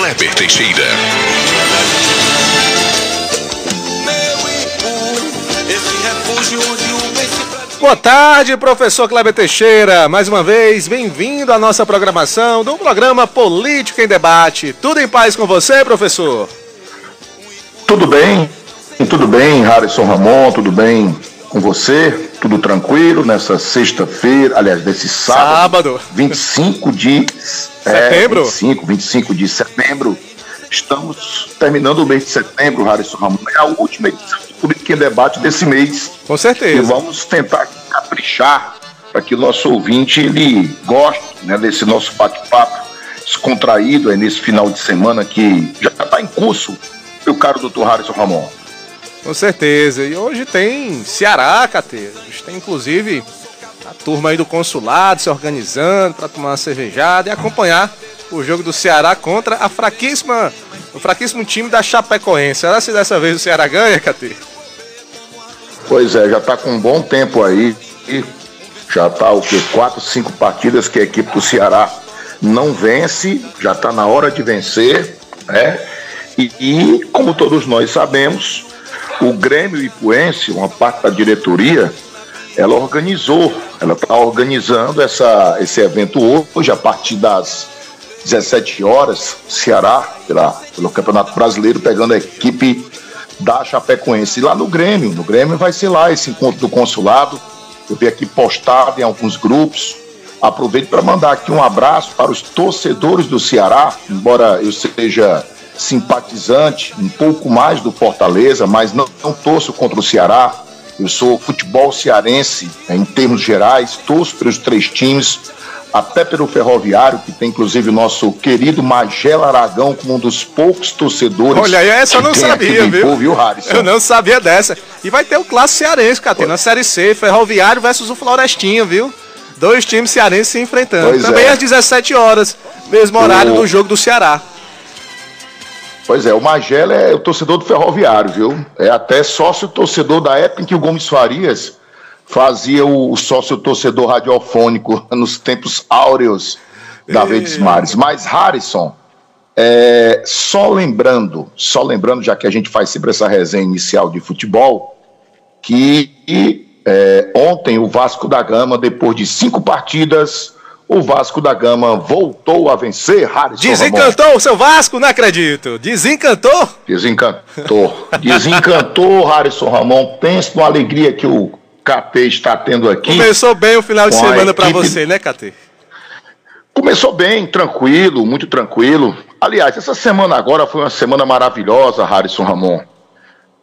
Kleber Teixeira. Boa tarde, professor Kleber Teixeira. Mais uma vez, bem-vindo à nossa programação do programa Política em Debate. Tudo em paz com você, professor? Tudo bem, tudo bem, Harrison Ramon, tudo bem com você? Tudo tranquilo nessa sexta-feira, aliás, desse sábado, Sábado. 25 de Setembro? É, 25, 25 de setembro. Estamos terminando o mês de setembro, Harrison Ramon. É a última edição do Política em Debate desse mês. Com E certeza. vamos tentar caprichar para que o nosso ouvinte ele goste né, desse nosso bate-papo descontraído aí nesse final de semana que já está em curso, meu caro doutor Harrison Ramon. Com certeza. E hoje tem Ceará, Cateiro. Hoje tem, inclusive, a turma aí do consulado se organizando para tomar uma cervejada e acompanhar o jogo do Ceará contra a fraquíssima, o fraquíssimo time da Chapecoense. Será se dessa vez o Ceará ganha, Cateiro? Pois é, já está com um bom tempo aí. E já está o que? Quatro, cinco partidas que a equipe do Ceará não vence, já está na hora de vencer, né? E, e, como todos nós sabemos, o Grêmio Ipuense, uma parte da diretoria, ela organizou, ela está organizando essa, esse evento hoje, a partir das 17 horas, Ceará, pela, pelo Campeonato Brasileiro, pegando a equipe da Chapecoense. E lá no Grêmio, no Grêmio vai ser lá esse encontro do consulado. Eu vi aqui postado em alguns grupos. Aproveito para mandar aqui um abraço para os torcedores do Ceará, embora eu seja simpatizante um pouco mais do Fortaleza, mas não, não torço contra o Ceará. Eu sou futebol cearense né, em termos gerais, torço pelos três times, até pelo Ferroviário, que tem inclusive o nosso querido Magela Aragão como um dos poucos torcedores. Olha aí, essa eu não sabia, viu? Viu, Harrison? Eu não sabia dessa. E vai ter o clássico cearense, Cateiro, na Série C, Ferroviário versus o Florestinho, viu? Dois times cearenses se enfrentando. Pois Também é. às 17 horas, mesmo horário O- do jogo do Ceará. Pois é, o Magela é o torcedor do Ferroviário, viu? É até sócio torcedor da época em que o Gomes Farias fazia o sócio torcedor radiofônico nos tempos áureos da Verdes Mares. Mas, Harrison, é, só lembrando, só lembrando, já que a gente faz sempre essa resenha inicial de futebol, que é, ontem o Vasco da Gama, depois de cinco partidas, o Vasco da Gama voltou a vencer, Harrison Ramon. Desencantou o seu Vasco? Não acredito. Desencantou? Desencantou. Desencantou, Harrison Ramon. Pense numa alegria que o KT está tendo aqui. Começou bem o final de semana pra equipe- você, né, KT? Começou bem, tranquilo, muito tranquilo. Aliás, essa semana agora foi uma semana maravilhosa, Harrison Ramon.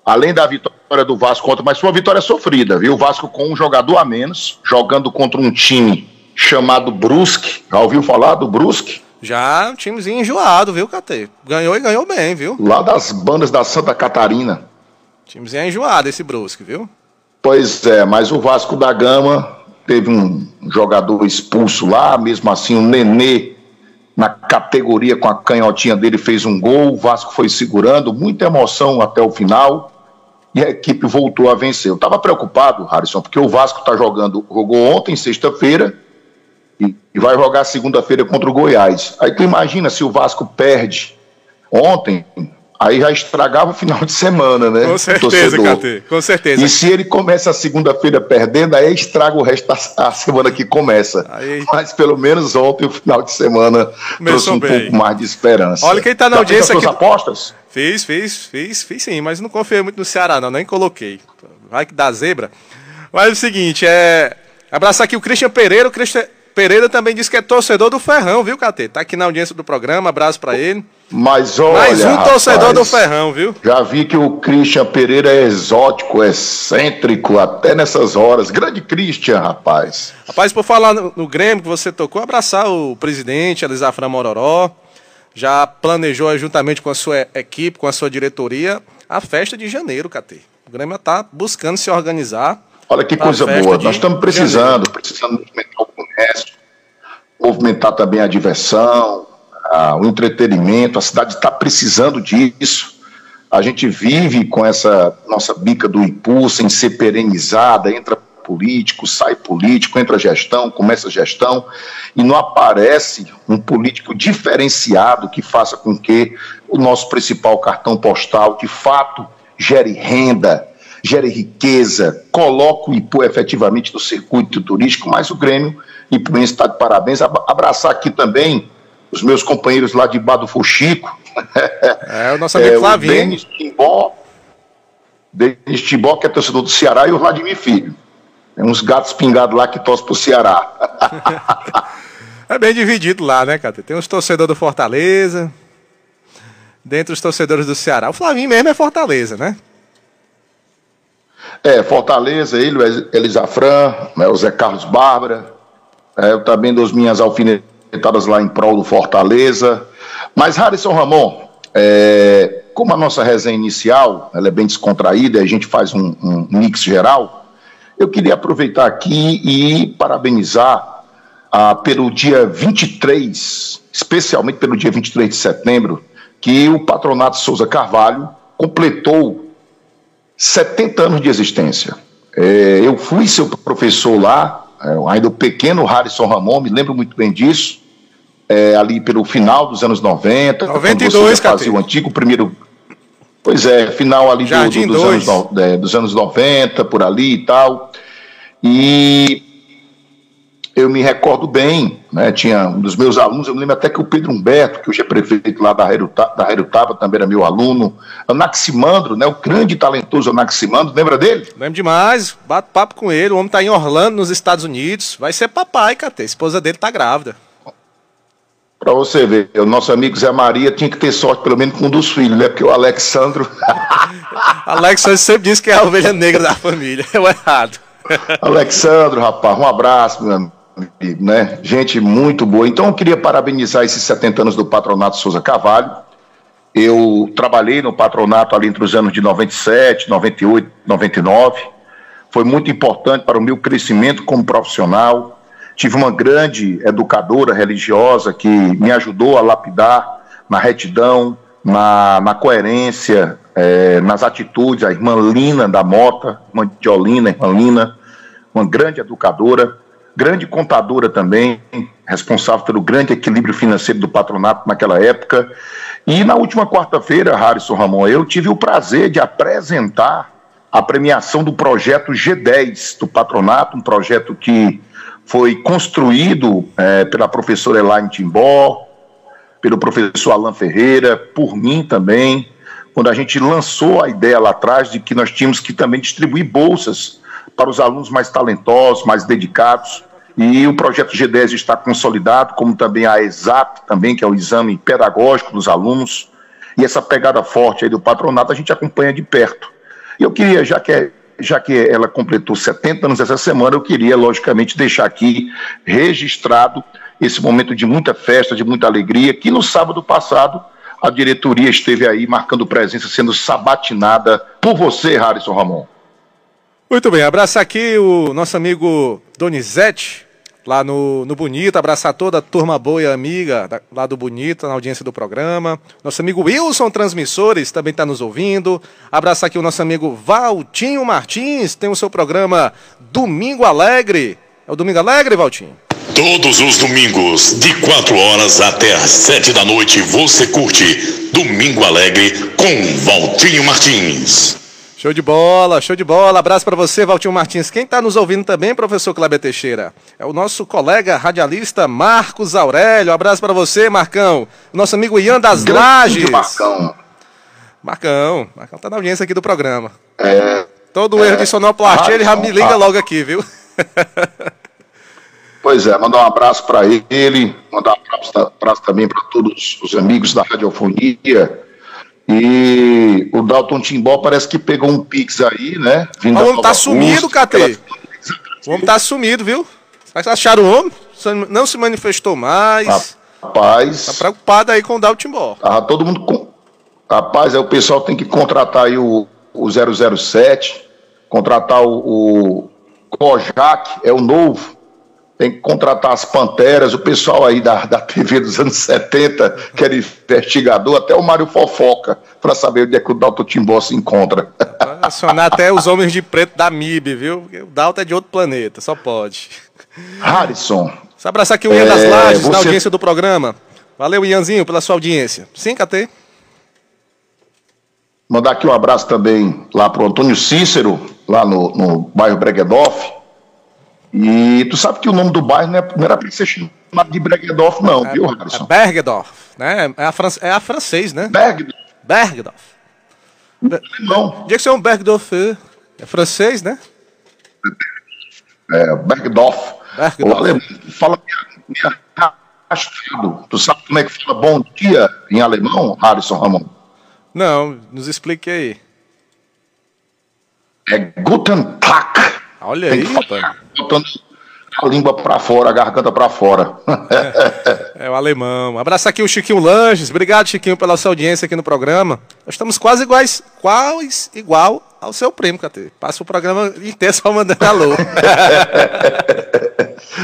Além da vitória do Vasco contra, mas foi uma vitória sofrida, viu? O Vasco com um jogador a menos, jogando contra um time chamado Brusque. Já ouviu falar do Brusque? Já um timezinho enjoado, viu, KT? Ganhou e ganhou bem, viu? Lá das bandas da Santa Catarina. Timezinho enjoado esse Brusque, viu? Pois é, mas o Vasco da Gama teve um jogador expulso lá, mesmo assim o Nenê na categoria com a canhotinha dele fez um gol, o Vasco foi segurando, muita emoção até o final e a equipe voltou a vencer. Eu estava preocupado, Harrison, porque o Vasco está jogando, jogou ontem, sexta-feira, e, e vai jogar segunda-feira contra o Goiás. Aí tu imagina se o Vasco perde ontem, aí já estragava o final de semana, né? Com certeza. KT. Com certeza. E se ele começa a segunda-feira perdendo, aí estraga o resto da semana que começa. Aí- Mas pelo menos ontem, o final de semana, trouxe Começou um bem. pouco mais de esperança. Olha quem tá na Já audiência fez aqui- apostas? Fiz, fiz, fiz, fiz sim, mas não confiei muito no Ceará, não, nem coloquei. Vai que dá zebra. Mas é o seguinte, é. Abraçar aqui o Christian Pereira. O Christian Pereira também disse que é torcedor do Ferrão, viu, KT? Tá aqui na audiência do programa, abraço pra ele. Mas olha, Mais um rapaz, torcedor do Ferrão, viu? Já vi que o Christian Pereira é exótico, excêntrico, até nessas horas. Grande Christian, rapaz. Rapaz, por falar no, no Grêmio que você tocou, abraçar o presidente Elisafra Mororó. Já planejou juntamente com a sua equipe, com a sua diretoria, a festa de janeiro, KT. O Grêmio tá buscando se organizar. Olha que coisa boa. Nós estamos precisando, precisando movimentar o comércio, movimentar também a diversão, a- o entretenimento. A cidade está precisando disso. A gente vive com essa nossa bica do Ipu sem ser perenizada, entra político, sai político, entra gestão, começa gestão, e não aparece um político diferenciado que faça com que o nosso principal cartão postal, de fato, gere renda, gere riqueza, coloque o Ipu efetivamente no circuito turístico, mas o Grêmio Ipuense está de parabéns. Abraçar aqui também os meus companheiros lá de Bado Fuxico. É, o nosso amigo é, Flavinho. O Denis Timbó, Denis Timbó, que é torcedor do Ceará, e o Vladimir Filho. Tem uns gatos pingados lá que torcem pro Ceará. é bem dividido lá, né, cara? Tem uns torcedores do Fortaleza, dentre os torcedores do Ceará. O Flavinho mesmo é Fortaleza, né? É, Fortaleza, ele, o Elisafran, né, o Zé Carlos Bárbara, é, eu também dou as minhas alfinetadas lá em prol do Fortaleza. Mas, Harrison Ramon, é, como a nossa resenha inicial ela é bem descontraída, a gente faz um, um mix geral, eu queria aproveitar aqui e parabenizar ah, pelo dia 23, especialmente pelo dia 23 de setembro, que o Patronato Souza Carvalho completou 70 anos de existência. É, eu fui seu professor lá, ainda o pequeno Harrison Ramon, me lembro muito bem disso, é, ali pelo final dos anos 90. 92, quando fazia o antigo primeiro. Pois é, final ali do, do, dos, anos, é, dos anos 90, por ali e tal. E eu me recordo bem, né, tinha um dos meus alunos, eu me lembro até que o Pedro Humberto, que hoje é prefeito lá da Herutaba, também era meu aluno, Anaximandro, né, o grande e talentoso Anaximandro, lembra dele? Lembro demais, bato papo com ele, o homem tá em Orlando, nos Estados Unidos, vai ser papai, cara, a esposa dele tá grávida. Pra você ver, o nosso amigo Zé Maria tinha que ter sorte pelo menos com um dos filhos, né, porque o Alexandro... Alexandro sempre disse que é a ovelha negra da família, é o errado. Alexandro, rapaz, um abraço, meu amigo né? Gente muito boa. Então eu queria parabenizar esses 70 anos do Patronato Souza Carvalho. Eu trabalhei no patronato ali entre os anos de 97, 98, 99. Foi muito importante para o meu crescimento como profissional. Tive uma grande educadora religiosa que me ajudou a lapidar na retidão, na, na coerência, é, nas atitudes. A irmã Lina da Mota, irmã de Olina, irmã Lina, uma grande educadora grande contadora também, responsável pelo grande equilíbrio financeiro do patronato naquela época. E na última quarta-feira, Harrison Ramon, eu tive o prazer de apresentar a premiação do projeto G10 do patronato, um projeto que foi construído é, pela professora Elaine Timbó, pelo professor Alain Ferreira, por mim também, quando a gente lançou a ideia lá atrás de que nós tínhamos que também distribuir bolsas para os alunos mais talentosos, mais dedicados. E o projeto G10 está consolidado, como também a ESAP, também, que é o exame pedagógico dos alunos. E essa pegada forte aí do patronato a gente acompanha de perto. E eu queria, já que, já que ela completou 70 anos essa semana, eu queria, logicamente, deixar aqui registrado esse momento de muita festa, de muita alegria, que no sábado passado a diretoria esteve aí marcando presença, sendo sabatinada por você, Harrison Ramon. Muito bem, abraço aqui o nosso amigo Donizete, lá no, no Bonito, abraçar toda a turma boa e amiga da, lá do Bonito, na audiência do programa. Nosso amigo Wilson Transmissores também está nos ouvindo. Abraçar aqui o nosso amigo Valtinho Martins, tem o seu programa Domingo Alegre. É o Domingo Alegre, Valtinho? Todos os domingos, de 4 horas até as 7 da noite, você curte Domingo Alegre com Valtinho Martins. Show de bola, show de bola. Abraço para você, Valtinho Martins. Quem está nos ouvindo também, professor Kleber Teixeira, é o nosso colega radialista Marcos Aurélio. Abraço para você, Marcão. Nosso amigo Ian das Grande Lages. Marcão. Marcão. Marcão tá na audiência aqui do programa. É. Todo é, erro de sonoplastia, ele já me liga logo aqui, viu? Pois é, mandar um abraço para ele, mandar um abraço também para todos os amigos da radiofonia e o Dalton Timbó parece que pegou um pix aí, né? Vindo o homem tá sumido, Catê. O homem tá sumido, viu? Acharam o homem? Não se manifestou mais. Rapaz. Tá preocupado aí com o Dalton Timbó. Tava todo mundo com. Rapaz, aí o pessoal tem que contratar aí o, o 007, contratar o, o Kojak, é o novo. Tem que contratar as panteras, o pessoal aí da, da TV dos anos 70, que era investigador, até o Mário Fofoca, para saber onde é que o Dalton Timbó se encontra. acionar até os homens de preto da MIB, viu? O Dalton é de outro planeta, só pode. Harrison. Só abraçar aqui o Ian é, das Lages, você... na audiência do programa. Valeu, Ianzinho, pela sua audiência. Sim, KT? Mandar aqui um abraço também lá pro Antônio Cícero, lá no, no bairro Breguedoff. E tu sabe que o nome do bairro não, é, não era para ser chamado de Breguedoff, não, é, viu, Harrison? É Bergedorf, né? É a, fran é a francês, né? Bergedorf. Bergedorf. Não. Dia que você é um Bergdorf, é francês, né? É. Bergdorf. O alemão fala minha, minha Tu sabe como é que fala bom dia em alemão, Harrison Ramon? Não, nos explique aí. É Guten Tag. Olha aí, rapaz. Botando a língua para fora, a garganta para fora. É, é, o alemão. Abraçar aqui o Chiquinho Langes. Obrigado, Chiquinho, pela sua audiência aqui no programa. Nós estamos quase iguais, quase igual ao seu primo, Catê. Passa o programa inteiro só mandando alô.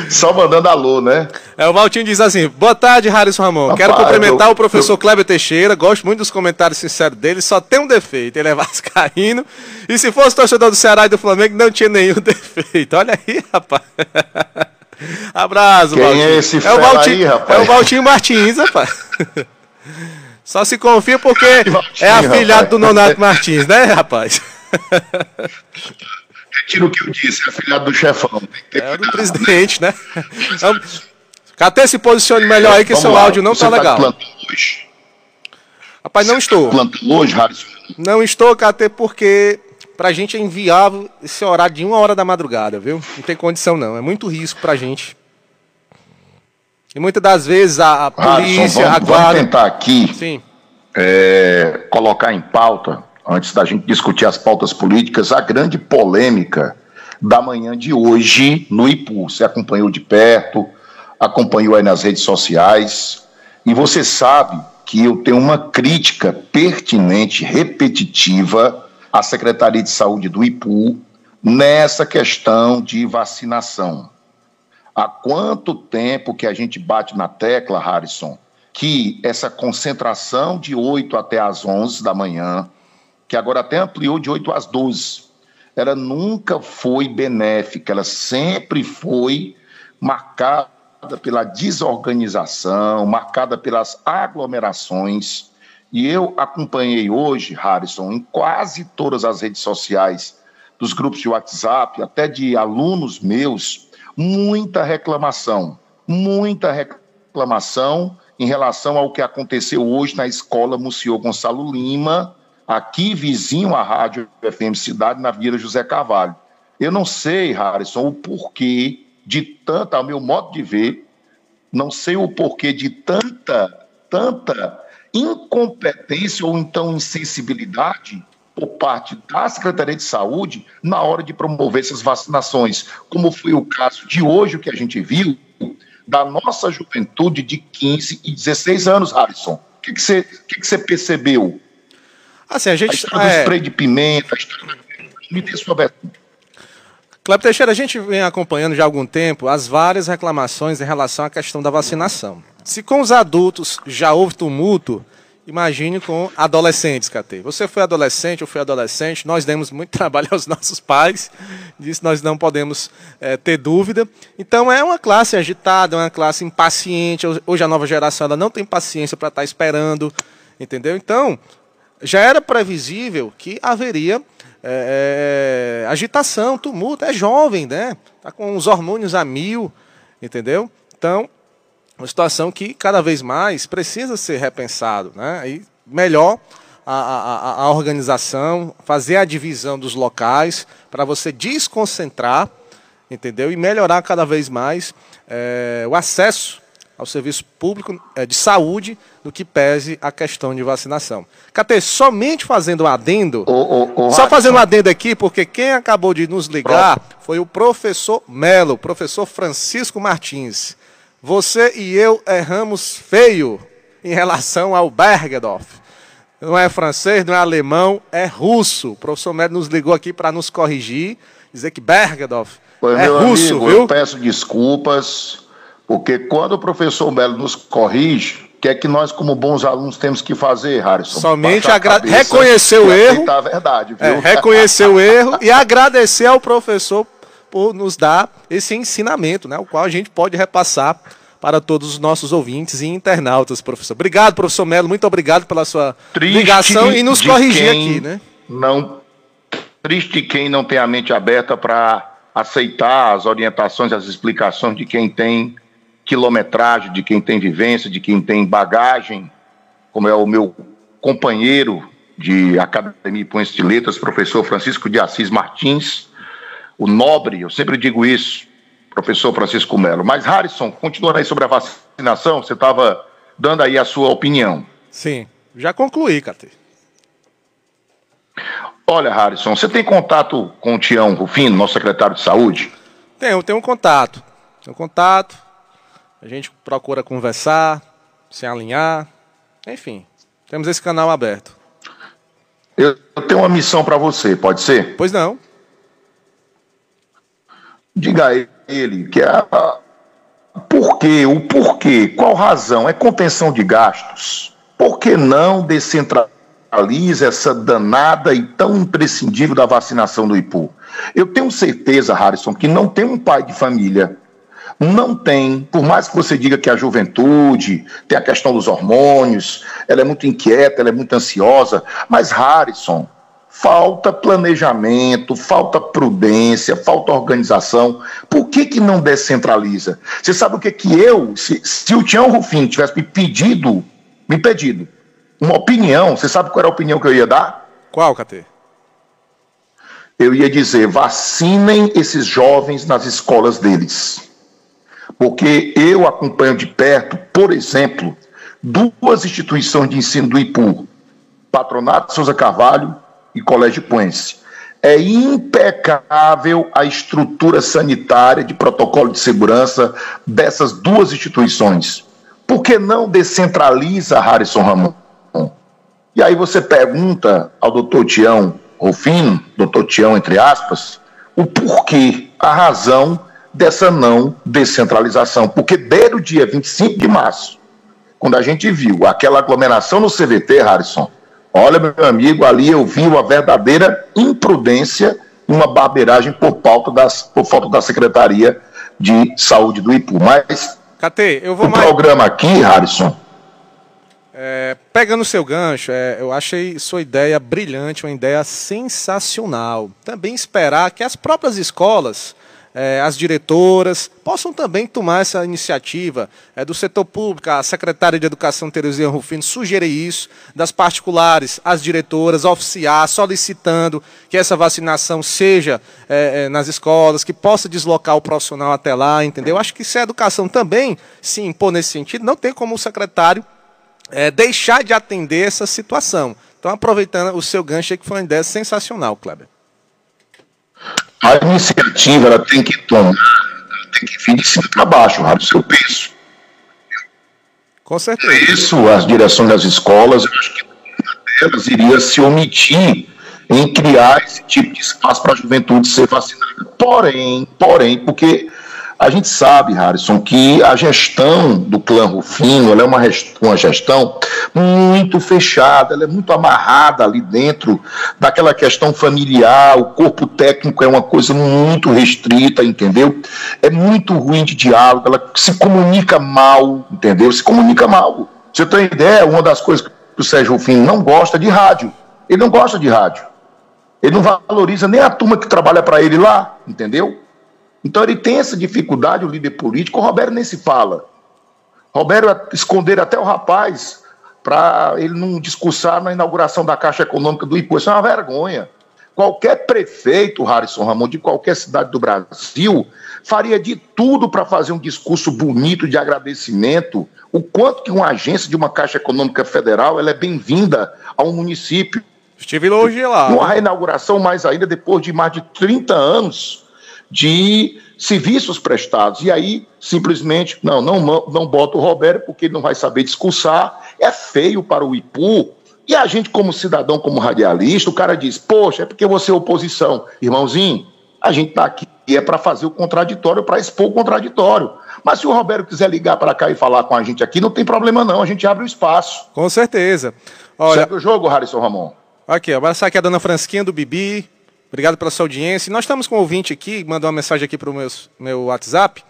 Só mandando alô, né? É, o Valtinho diz assim: Boa tarde, Harrison Ramon. Rapaz, Quero cumprimentar eu, o professor eu... Kleber Teixeira. Gosto muito dos comentários sinceros dele. Só tem um defeito: ele é vascaíno. E se fosse torcedor do Ceará e do Flamengo, não tinha nenhum defeito. Olha aí, rapaz. Abraço, Quem Valtinho. é esse é o Valtinho, aí, rapaz? É o Valtinho Martins, rapaz. Só se confia porque é afilhado rapaz. do Nonato Martins, né, rapaz? Retiro o que eu disse, é afilhado do chefão. É do presidente, né? Então, até se posicione melhor aí que seu lá, áudio não tá, tá legal. Hoje. Rapaz, não estou. Tá hoje, Harrison? Não estou, até porque pra gente é inviável esse horário de uma hora da madrugada, viu? Não tem condição não, é muito risco pra gente. E muitas das vezes a, polícia, Harrison, vamos, a guarda... Vamos tentar aqui Sim. É, colocar em pauta antes da gente discutir as pautas políticas, a grande polêmica da manhã de hoje no IPU. Você acompanhou de perto, acompanhou aí nas redes sociais, e você sabe que eu tenho uma crítica pertinente, repetitiva à Secretaria de Saúde do IPU nessa questão de vacinação. Há quanto tempo que a gente bate na tecla, Harrison, que essa concentração de 8 até as 11 da manhã, que agora até ampliou de 8 às 12. Ela nunca foi benéfica, ela sempre foi marcada pela desorganização, marcada pelas aglomerações. E eu acompanhei hoje, Harrison, em quase todas as redes sociais, dos grupos de WhatsApp, até de alunos meus, muita reclamação, muita reclamação em relação ao que aconteceu hoje na escola Muciô Gonçalo Lima, aqui vizinho à Rádio FM Cidade, na Vila José Carvalho. Eu não sei, Harrison, o porquê de tanta, ao meu modo de ver, não sei o porquê de tanta, tanta incompetência ou então insensibilidade por parte da Secretaria de Saúde na hora de promover essas vacinações, como foi o caso de hoje, o que a gente viu, da nossa juventude de 15 e 16 anos, Harrison. O que, você, que, que você percebeu? Assim, a gente. A é... do spray de pimenta, a história Me dê sua versão. Cleber Teixeira, a gente vem acompanhando já há algum tempo as várias reclamações em relação à questão da vacinação. Se com os adultos já houve tumulto, imagine com adolescentes, Catei. Você foi adolescente, eu fui adolescente, nós demos muito trabalho aos nossos pais, disso nós não podemos é, ter dúvida. Então é uma classe agitada, é uma classe impaciente. Hoje a nova geração ela não tem paciência para estar tá esperando, entendeu? Então, já era previsível que haveria é, é, agitação, tumulto. É jovem, né? Está com os hormônios a mil, entendeu? Então, uma situação que cada vez mais precisa ser repensado, né? E melhor a, a, a organização, fazer a divisão dos locais para você desconcentrar, entendeu? E melhorar cada vez mais é, o acesso ao serviço público é, de saúde do que pese a questão de vacinação. Catê, somente fazendo um adendo, só fazendo um adendo aqui, porque quem acabou de nos ligar foi o professor Melo, professor Francisco Martins. Você e eu erramos feio em relação ao Bergedorf. Não é francês, não é alemão, é russo. O professor Melo nos ligou aqui para nos corrigir, dizer que Bergedorf Pois, é russo, amigo, viu? Eu peço desculpas, porque quando o professor Melo nos corrige, o que é que nós, como bons alunos, temos que fazer, Harrison? Somente agra... reconhecer o erro. A verdade, é, reconhecer o erro e agradecer ao professor por nos dar esse ensinamento, né, o qual a gente pode repassar para todos os nossos ouvintes e internautas, professor. Obrigado, professor Melo, muito obrigado pela sua Triste ligação e nos corrigir aqui, né? Não triste quem não tem a mente aberta para aceitar as orientações, as explicações de quem tem quilometragem, de quem tem vivência, de quem tem bagagem, como é o meu companheiro de Academia Ipuense de Letras, professor Francisco de Assis Martins, o nobre, eu sempre digo isso, professor Francisco Melo. Mas, Harrison, continuando aí sobre a vacinação, você estava dando aí a sua opinião. Sim, já concluí, Cate. Olha, Harrison, você tem contato com o Tião Rufino, nosso secretário de saúde? Tenho, tenho um contato. Tenho um contato. A gente procura conversar, se alinhar. Enfim, temos esse canal aberto. Eu tenho uma missão para você, pode ser? Pois não. Diga a ele que é a, por quê, o porquê, qual razão? É contenção de gastos. Por que não descentralizar? realiza essa danada e tão imprescindível da vacinação do IPU. Eu tenho certeza, Harrison, que não tem um pai de família, não tem, por mais que você diga que a juventude tem a questão dos hormônios, ela é muito inquieta, ela é muito ansiosa, mas Harrison, falta planejamento, falta prudência, falta organização. Por que, que não descentraliza? Você sabe o que que eu, se, se o Tião Rufim tivesse me pedido, me pedido, uma opinião. Você sabe qual era a opinião que eu ia dar? Qual, Catê? Eu ia dizer: vacinem esses jovens nas escolas deles. Porque eu acompanho de perto, por exemplo, duas instituições de ensino do IPU, Patronato Souza Carvalho e Colégio Puense. É impecável a estrutura sanitária de protocolo de segurança dessas duas instituições. Por que não descentraliza, Harrison Ramon? E aí você pergunta ao doutor Tião Rufino, doutor Tião, entre aspas, o porquê, a razão dessa não descentralização. Porque desde o dia 25 de março, quando a gente viu aquela aglomeração no CVT, Harrison, olha, meu amigo, ali eu vi uma verdadeira imprudência uma barbeiragem por, pauta das, por falta da Secretaria de Saúde do IPU. Mas Catê, eu vou o mais... programa aqui, Harrison, é, pegando o seu gancho, é, eu achei sua ideia brilhante, uma ideia sensacional. Também esperar que as próprias escolas, é, as diretoras, possam também tomar essa iniciativa é, do setor público, a secretária de Educação, Terezinha Rufino, sugerir isso, das particulares, as diretoras, oficiar, solicitando que essa vacinação seja é, nas escolas, que possa deslocar o profissional até lá, entendeu? Acho que se a educação também se impor nesse sentido, não tem como o secretário deixar de atender essa situação. Então, aproveitando o seu gancho, que foi uma ideia sensacional, Kleber. A iniciativa ela tem que tomar, tem que vir de cima para baixo, do seu peso. Com certeza. Isso, as direções das escolas, eu acho que elas iria se omitir em criar esse tipo de espaço para a juventude ser vacinada. Porém, porém, porque a gente sabe, Harrison, que a gestão do clã Rufino é uma, uma gestão muito fechada, ela é muito amarrada ali dentro daquela questão familiar, o corpo técnico é uma coisa muito restrita, entendeu? É muito ruim de diálogo, ela se comunica mal, entendeu? Se comunica mal. Você tem ideia, uma das coisas que o Sérgio Rufino não gosta de rádio. Ele não gosta de rádio. Ele não valoriza nem a turma que trabalha para ele lá, entendeu? Então ele tem essa dificuldade, o líder político. O Roberto nem se fala. Roberto esconder até o rapaz para ele não discursar na inauguração da Caixa Econômica do Ipu. Isso é uma vergonha. Qualquer prefeito, Harrison Ramon, de qualquer cidade do Brasil, faria de tudo para fazer um discurso bonito de agradecimento. O quanto que uma agência de uma Caixa Econômica Federal ela é bem-vinda a um município. Estive hoje lá. Uma reinauguração mais ainda depois de mais de 30 anos de serviços prestados. E aí, simplesmente, não, não, não bota o Roberto porque ele não vai saber discursar. É feio para o IPU. E a gente, como cidadão, como radialista, o cara diz: Poxa, é porque você é oposição. Irmãozinho, A gente está aqui é para fazer o contraditório, para expor o contraditório. Mas se o Roberto quiser ligar para cá e falar com a gente aqui, não tem problema não, a gente abre o espaço. Com certeza. Olha, Segue o jogo, Harrison Ramon. Aqui, abraçar aqui a dona Fransquinha do Bibi. Obrigado pela sua audiência. nós estamos com um ouvinte aqui, mandou uma mensagem aqui para o meu, meu WhatsApp.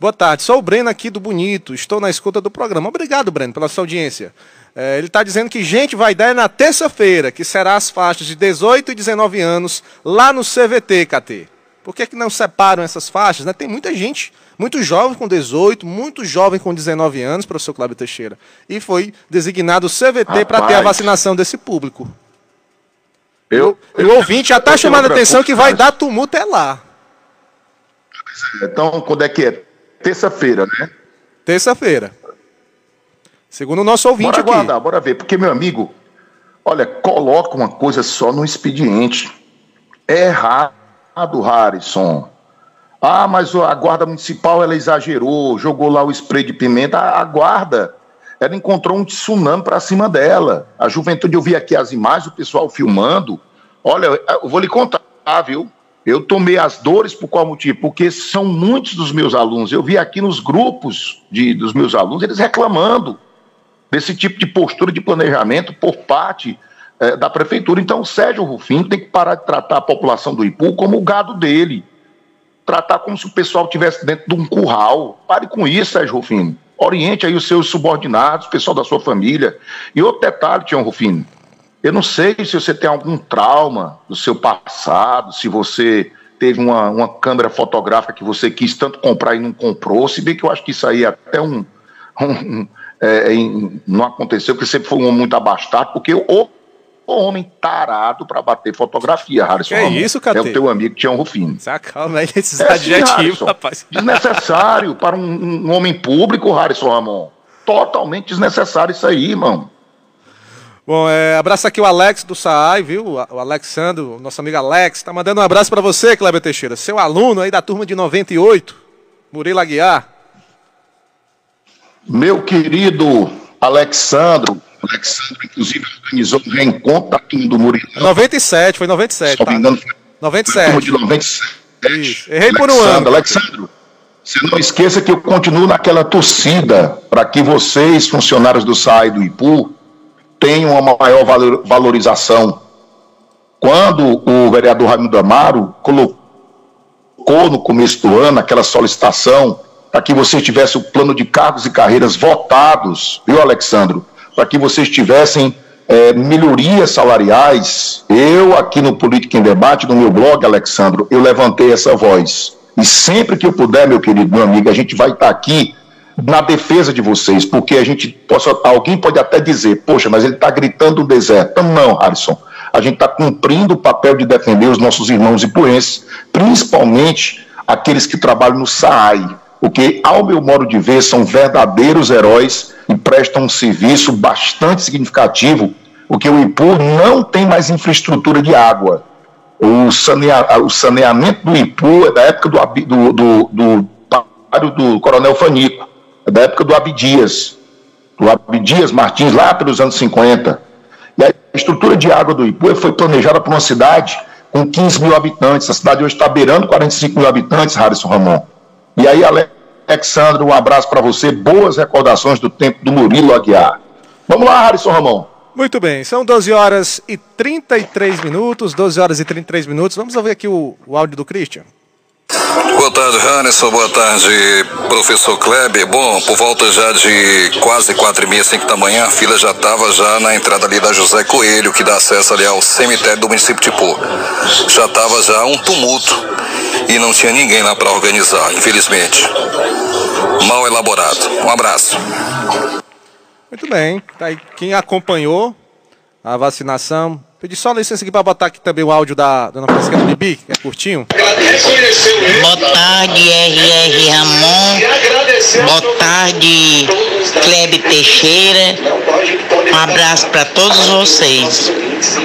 Boa tarde, sou o Breno aqui do Bonito, estou na escuta do programa. Obrigado, Breno, pela sua audiência. É, ele está dizendo que gente vai dar na terça-feira, que será as faixas de 18 e 19 anos, lá no CVT, KT. Por que, que não separam essas faixas? Né? Tem muita gente, muito jovem com 18, muito jovem com 19 anos, professor Cláudio Teixeira. E foi designado o CVT para ter a vacinação desse público. Eu, e o ouvinte já está chamando a atenção que vai dar tumulto é lá. Então, quando é que é? Terça-feira, né? Terça-feira. Segundo o nosso ouvinte bora aqui. Aguardar, bora ver, porque, meu amigo, olha, coloca uma coisa só no expediente. É errado, Harrison. Ah, mas a guarda municipal ela exagerou, jogou lá o spray de pimenta. A guarda, ela encontrou um tsunami para cima dela. A juventude, eu vi aqui as imagens, o pessoal filmando. Olha, eu vou lhe contar, viu? Eu tomei as dores por qual motivo? Porque são muitos dos meus alunos. Eu vi aqui nos grupos de, dos meus alunos eles reclamando desse tipo de postura de planejamento por parte é, da prefeitura. Então, o Sérgio Rufino tem que parar de tratar a população do Ipu como o gado dele. Tratar como se o pessoal estivesse dentro de um curral. Pare com isso, Sérgio Rufino. Oriente aí os seus subordinados, o pessoal da sua família. E outro detalhe, Tião Rufino. Eu não sei se você tem algum trauma do seu passado, se você teve uma, uma câmera fotográfica que você quis tanto comprar e não comprou, se bem que eu acho que isso aí é até um. um é, não aconteceu, porque sempre foi um muito abastado, porque o, o homem tarado para bater fotografia, Harrison. Que é isso, cara? É o teu amigo Tião Rufino. Calma aí esses é adjetivos, rapaz. Desnecessário para um, um homem público, Harrison Ramon. Totalmente desnecessário isso aí, irmão. Bom, é, abraço aqui o Alex do SAAI, viu? O Alexandro, nosso amigo Alex, tá mandando um abraço para você, Kleber Teixeira, seu aluno aí da turma de 98, Murilo Aguiar. Meu querido Alexandro, Alexandro, inclusive, organizou um reencontro da turma do Murilo. 97, foi 97. Só tá? me engano, foi 97. Turma de 97. Isso. Errei por um ano. Alexandro, você não esqueça que eu continuo naquela torcida para que vocês, funcionários do SAI do IPU, tenham uma maior valorização. Quando o vereador Raimundo Amaro colocou no começo do ano aquela solicitação para que vocês tivessem o plano de cargos e carreiras votados, viu, Alexandro? Para que vocês tivessem é, melhorias salariais. Eu, aqui no Política em Debate, no meu blog, Alexandro, eu levantei essa voz. E sempre que eu puder, meu querido, meu amigo, a gente vai estar aqui na defesa de vocês, porque a gente possa, alguém pode até dizer, poxa, mas ele está gritando o deserto. Não, Harrison. A gente está cumprindo o papel de defender os nossos irmãos ipuenses, principalmente aqueles que trabalham no SAAI, porque, ao meu modo de ver, são verdadeiros heróis e prestam um serviço bastante significativo, porque o Ipu não tem mais infraestrutura de água. O, sanea, o saneamento do Ipu é da época do, do, do, do, do Coronel Fanico, é da época do Abdias, do Abdias Martins, lá pelos anos 50. E a estrutura de água do Ipu foi planejada por uma cidade com 15 mil habitantes. A cidade hoje está beirando 45 mil habitantes, Harrison Ramon. E aí, Alexandre, um abraço para você. Boas recordações do tempo do Murilo Aguiar. Vamos lá, Harrison Ramon. Muito bem, são 12 horas e 33 minutos, 12 horas e 33 minutos. Vamos ouvir aqui o, o áudio do Christian. Boa tarde, Hannesson. Boa tarde, professor Kleber. Bom, por volta já de quase quatro e meia, cinco da manhã, a fila já estava já na entrada ali da José Coelho, que dá acesso ali ao cemitério do município de Pô. Já estava já um tumulto e não tinha ninguém lá para organizar, infelizmente. Mal elaborado. Um abraço. Muito bem. Tá aí quem acompanhou a vacinação Pedi só licença aqui para botar aqui também o áudio da dona Francisca do Bibi, que é curtinho. Boa tarde, RR Ramon. Boa tarde, Kleber Teixeira. Um abraço para todos vocês.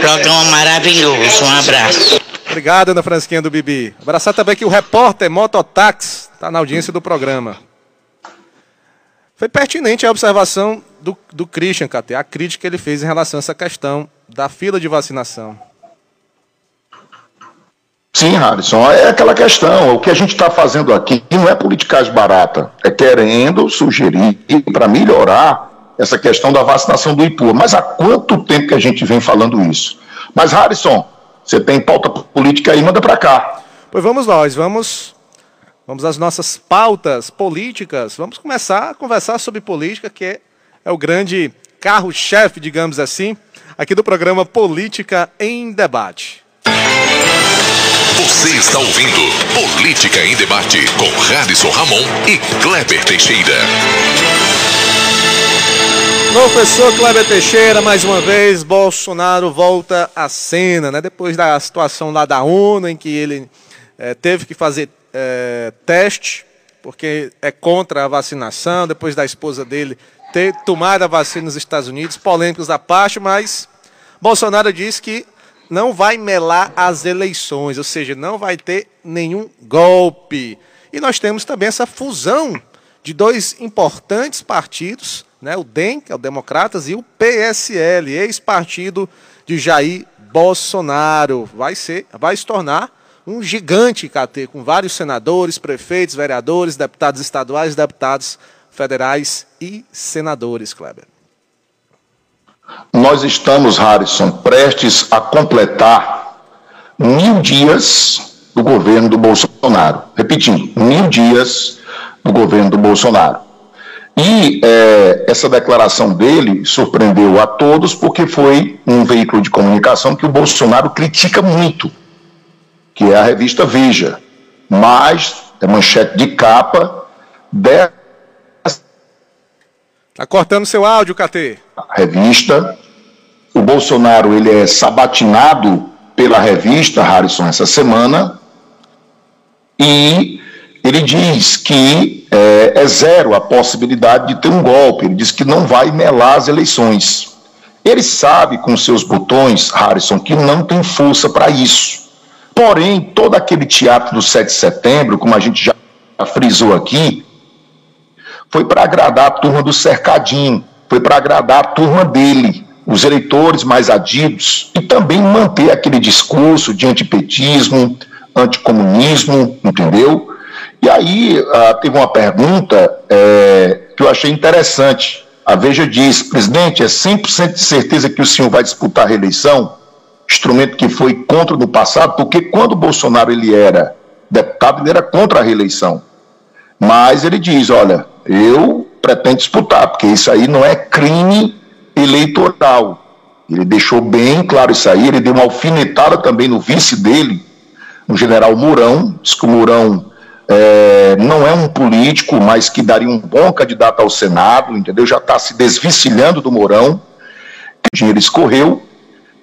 Programa maravilhoso. Um abraço. Obrigado, Ana Francisquinha do Bibi. Abraçar também aqui o repórter Mototax, está na audiência do programa. Foi pertinente a observação do, do Christian, Cate, a crítica que ele fez em relação a essa questão da fila de vacinação. Sim, Harrison, é aquela questão. O que a gente está fazendo aqui não é politicagem barata, é querendo sugerir para melhorar essa questão da vacinação do IPU. Mas há quanto tempo que a gente vem falando isso? Mas, Harrison, você tem pauta política aí, manda para cá. Pois vamos nós, vamos, vamos às nossas pautas políticas. Vamos começar a conversar sobre política, que é, é o grande carro-chefe, digamos assim, aqui do programa Política em Debate. Você está ouvindo Política em Debate com Radisson Ramon e Kleber Teixeira. Professor Kleber Teixeira, mais uma vez, Bolsonaro volta à cena, né? Depois da situação lá da ONU, em que ele é, teve que fazer é, teste, porque é contra a vacinação, depois da esposa dele ter tomado a vacina nos Estados Unidos, polêmicos à parte, mas Bolsonaro disse que não vai melar as eleições, ou seja, não vai ter nenhum golpe. E nós temos também essa fusão de dois importantes partidos, né, o DEM, que é o Democratas, e o PSL, ex-partido de Jair Bolsonaro. Vai ser, vai se tornar um gigante KT, com vários senadores, prefeitos, vereadores, deputados estaduais, deputados federais e senadores, Kleber. Nós estamos, Harrison, prestes a completar mil dias do governo do Bolsonaro. Repetindo, mil dias do governo do Bolsonaro. E é, essa declaração dele surpreendeu a todos porque foi um veículo de comunicação que o Bolsonaro critica muito, que é a revista Veja. Mas é manchete de capa dessa Tá cortando seu áudio, KT. Revista. O Bolsonaro ele é sabatinado pela revista Harrison essa semana e ele diz que é, é, zero a possibilidade de ter um golpe. Ele diz que não vai melar as eleições. Ele sabe com seus botões, Harrison, que não tem força para isso. Porém, todo aquele teatro do 7 de setembro, como a gente já frisou aqui, foi para agradar a turma do cercadinho, foi para agradar a turma dele, os eleitores mais adidos, e também manter aquele discurso de antipetismo, anticomunismo, entendeu? E aí uh, teve uma pergunta é, que eu achei interessante. A Veja diz, presidente, é 100% de certeza que o senhor vai disputar a reeleição? Instrumento que foi contra no passado, porque quando Bolsonaro ele era deputado, ele era contra a reeleição. Mas ele diz, olha, eu pretendo disputar, porque isso aí não é crime eleitoral. Ele deixou bem claro isso aí, ele deu uma alfinetada também no vice dele, no general Mourão, diz que o Mourão é, não é um político, mas que daria um bom candidato ao Senado, entendeu? Já está se desvicilhando do Mourão, que o dinheiro escorreu,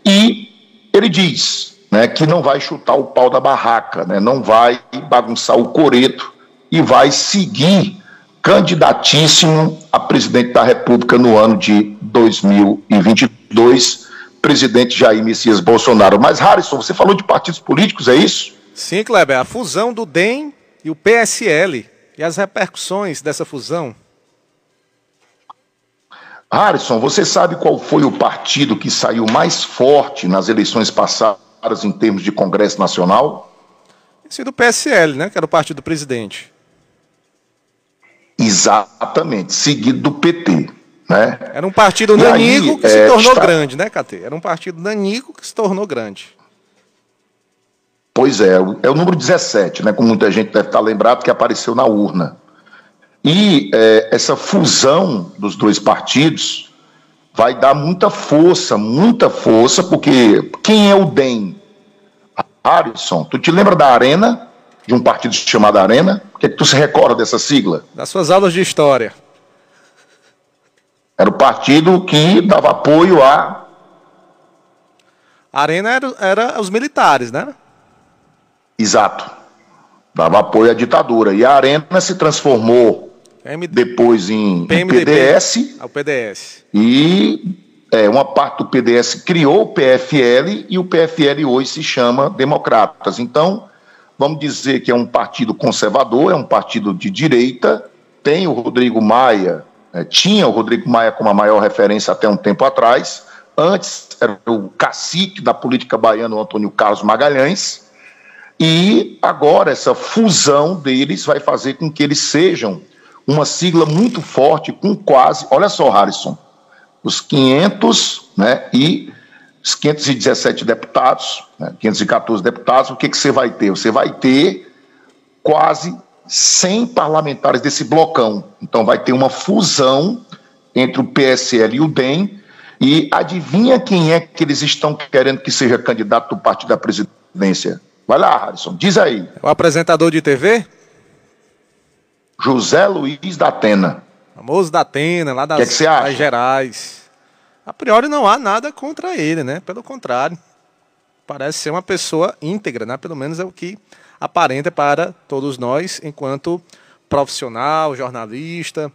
e ele diz né, que não vai chutar o pau da barraca, né, não vai bagunçar o coreto e vai seguir candidatíssimo a presidente da República no ano de 2022, presidente Jair Messias Bolsonaro. Mas, Harrison, você falou de partidos políticos, é isso? Sim, Kleber, a fusão do DEM e o PSL e as repercussões dessa fusão. Harrison, você sabe qual foi o partido que saiu mais forte nas eleições passadas em termos de Congresso Nacional? Esse do PSL, né? Que era o partido do presidente. Exatamente, seguido do PT. Né? Era um partido nanico que é, se tornou está... grande, né, Catê? Era um partido nanico que se tornou grande. Pois é, é o número 17, né, como muita gente deve estar lembrado, que apareceu na urna. E é, essa fusão dos dois partidos vai dar muita força, muita força, porque quem é o DEM? Harrison, tu te lembra da Arena? De um partido chamado Arena. O que, é que tu se recorda dessa sigla? Das suas aulas de história. Era o partido que dava apoio a. Arena era, era os militares, né? Exato. Dava apoio à ditadura. E a Arena se transformou depois em, em PDS. Ao PDS. E é, uma parte do PDS criou o PFL e o PFL hoje se chama Democratas. Então, vamos dizer que é um partido conservador, é um partido de direita, tem o Rodrigo Maia, é, tinha o Rodrigo Maia como a maior referência até um tempo atrás, antes era o cacique da política baiana, o Antônio Carlos Magalhães, E agora essa fusão deles vai fazer com que eles sejam uma sigla muito forte com quase, olha só, Harrison, os 500, né, e 517 deputados, né, 514 deputados, o que que você vai ter? Você vai ter quase 100 parlamentares desse blocão. Então vai ter uma fusão entre o PSL e o DEM. E adivinha quem é que eles estão querendo que seja candidato do partido da presidência? Vai lá, Harrison, diz aí. O apresentador de TV? José Luiz da Atena. Famoso da Atena, lá das, que é que Gerais. A priori não há nada contra ele, né? Pelo contrário. Parece ser uma pessoa íntegra, né? Pelo menos é o que aparenta para todos nós, enquanto profissional, jornalista,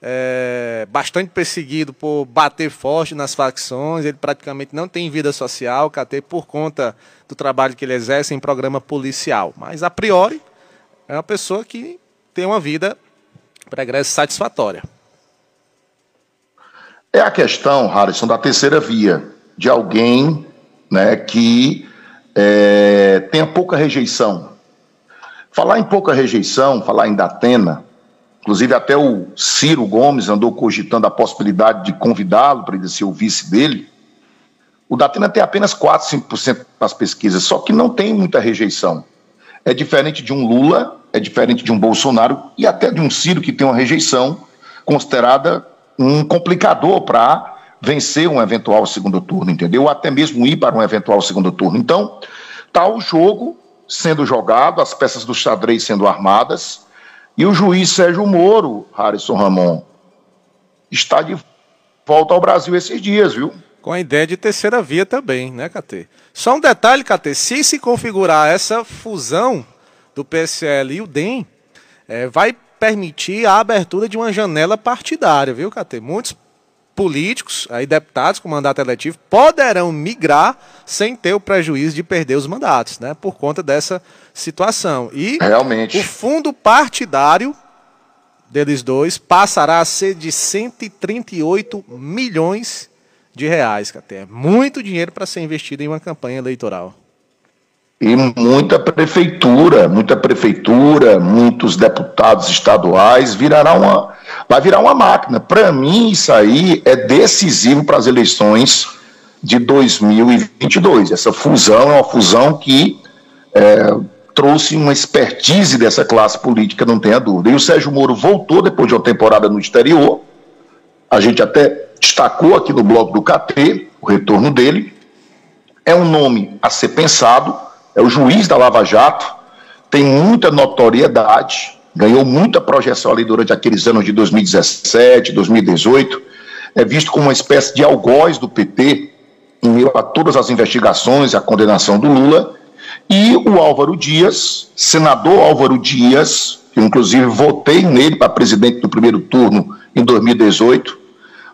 é, bastante perseguido por bater forte nas facções, ele praticamente não tem vida social, até por conta do trabalho que ele exerce em programa policial. Mas, a priori, é uma pessoa que tem uma vida pregressa satisfatória. É a questão, Harrison, da terceira via, de alguém né, que é, tenha pouca rejeição. Falar em pouca rejeição, falar em Datena, Inclusive, até o Ciro Gomes andou cogitando a possibilidade de convidá-lo para ele ser o vice dele. O Datena tem apenas 4, 5% nas pesquisas, só que não tem muita rejeição. É diferente de um Lula, é diferente de um Bolsonaro e até de um Ciro que tem uma rejeição considerada um complicador para vencer um eventual segundo turno, entendeu? Ou até mesmo ir para um eventual segundo turno. Então, está o jogo sendo jogado, as peças do xadrez sendo armadas e o juiz Sérgio Moro, Harrison Ramon, está de volta ao Brasil esses dias, viu? Com a ideia de terceira via também, né, KT? Só um detalhe, KT, se se configurar essa fusão do PSL e o DEM, é, vai permitir a abertura de uma janela partidária, viu, KT? Muitos políticos, aí deputados com mandato eletivo, poderão migrar sem ter o prejuízo de perder os mandatos, né? Por conta dessa situação. E Realmente. o fundo partidário deles dois passará a ser de 138 milhões de reais, até é muito dinheiro para ser investido em uma campanha eleitoral. E muita prefeitura, muita prefeitura, muitos deputados estaduais virará uma, vai virar uma máquina. Para mim, isso aí é decisivo para as eleições de 2022. Essa fusão é uma fusão que é, trouxe uma expertise dessa classe política, não tenha dúvida. E o Sérgio Moro voltou depois de uma temporada no exterior. A gente até destacou aqui no blog do KT o retorno dele. É um nome a ser pensado é o juiz da Lava Jato, tem muita notoriedade, ganhou muita projeção ali durante aqueles anos de 2017, 2018, é visto como uma espécie de algoz do PT, em meio a todas as investigações a condenação do Lula, e o Álvaro Dias, senador Álvaro Dias, que inclusive votei nele para presidente do primeiro turno em 2018,